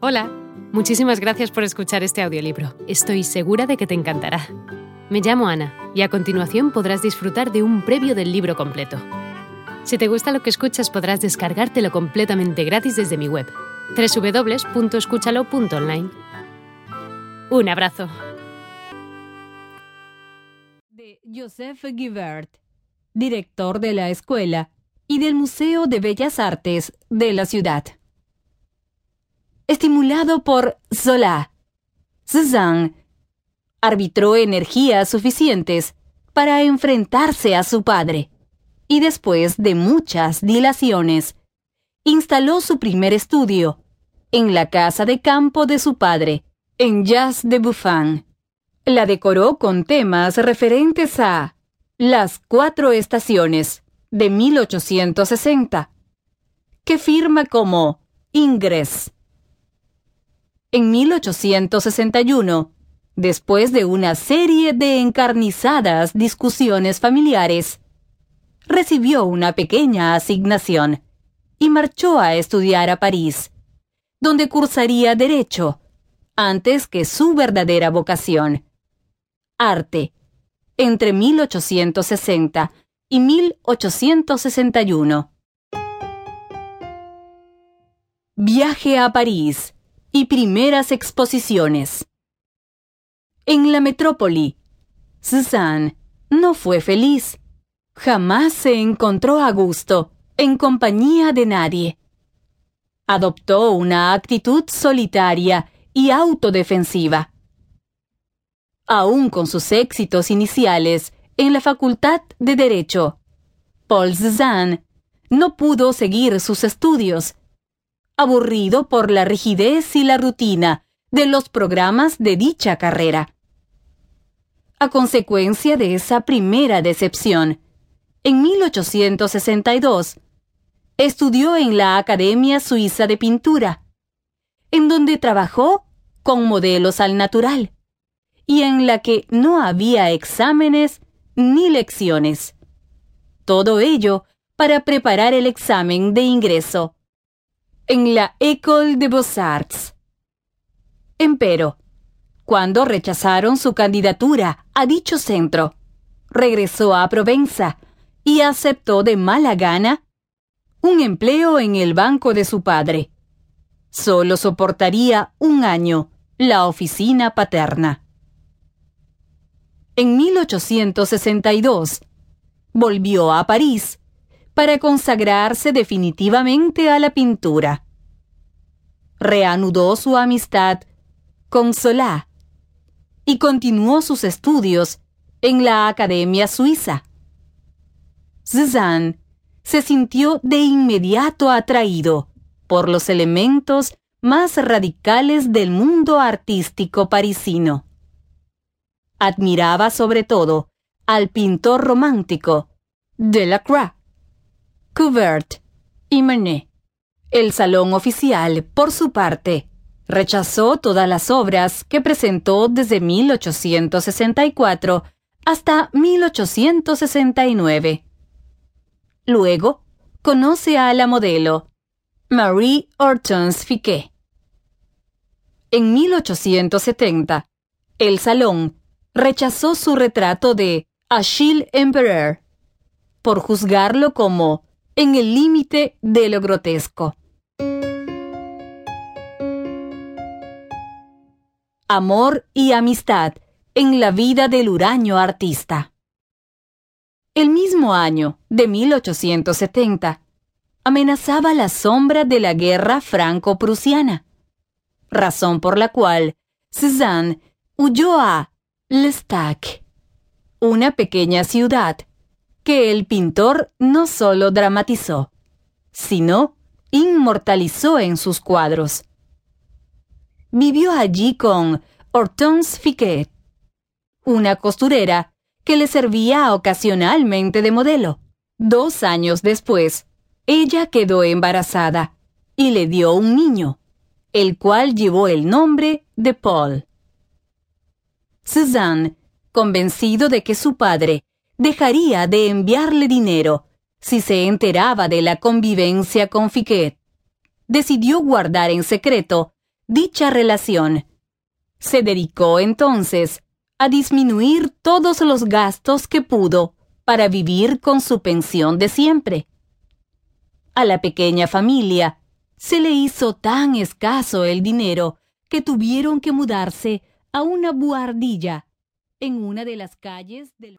Hola, muchísimas gracias por escuchar este audiolibro. Estoy segura de que te encantará. Me llamo Ana y a continuación podrás disfrutar de un previo del libro completo. Si te gusta lo que escuchas podrás descargártelo completamente gratis desde mi web, www.escúchalo.online. Un abrazo. De Joseph Guibert, director de la escuela y del Museo de Bellas Artes de la ciudad. Estimulado por Zola, Cézanne arbitró energías suficientes para enfrentarse a su padre y después de muchas dilaciones, instaló su primer estudio en la casa de campo de su padre, en Jazz de Buffon. La decoró con temas referentes a las cuatro estaciones de 1860, que firma como Ingress. En 1861, después de una serie de encarnizadas discusiones familiares, recibió una pequeña asignación y marchó a estudiar a París, donde cursaría derecho, antes que su verdadera vocación, arte, entre 1860 y 1861. Viaje a París y primeras exposiciones. En la metrópoli, Suzanne no fue feliz. Jamás se encontró a gusto en compañía de nadie. Adoptó una actitud solitaria y autodefensiva. Aún con sus éxitos iniciales en la Facultad de Derecho, Paul Cézanne no pudo seguir sus estudios, aburrido por la rigidez y la rutina de los programas de dicha carrera. A consecuencia de esa primera decepción, en 1862, estudió en la Academia Suiza de Pintura, en donde trabajó con modelos al natural, y en la que no había exámenes ni lecciones. Todo ello para preparar el examen de ingreso en la École de Beaux-Arts. Empero, cuando rechazaron su candidatura a dicho centro. Regresó a Provenza y aceptó de mala gana un empleo en el banco de su padre. Solo soportaría un año la oficina paterna. En 1862 volvió a París para consagrarse definitivamente a la pintura. Reanudó su amistad Consolá y continuó sus estudios en la Academia Suiza. Cézanne se sintió de inmediato atraído por los elementos más radicales del mundo artístico parisino. Admiraba sobre todo al pintor romántico Delacroix, Couvert y Manet. El salón oficial, por su parte, Rechazó todas las obras que presentó desde 1864 hasta 1869. Luego, conoce a la modelo, Marie Hortense Fiquet. En 1870, el Salón rechazó su retrato de Achille Empereur por juzgarlo como en el límite de lo grotesco. amor y amistad en la vida del huraño artista. El mismo año de 1870 amenazaba la sombra de la guerra franco-prusiana, razón por la cual Cézanne huyó a Lestac, una pequeña ciudad que el pintor no solo dramatizó, sino inmortalizó en sus cuadros vivió allí con Hortense Fiquet, una costurera que le servía ocasionalmente de modelo. Dos años después, ella quedó embarazada y le dio un niño, el cual llevó el nombre de Paul. Suzanne, convencido de que su padre dejaría de enviarle dinero si se enteraba de la convivencia con Fiquet, decidió guardar en secreto dicha relación. Se dedicó entonces a disminuir todos los gastos que pudo para vivir con su pensión de siempre. A la pequeña familia se le hizo tan escaso el dinero que tuvieron que mudarse a una buhardilla en una de las calles del...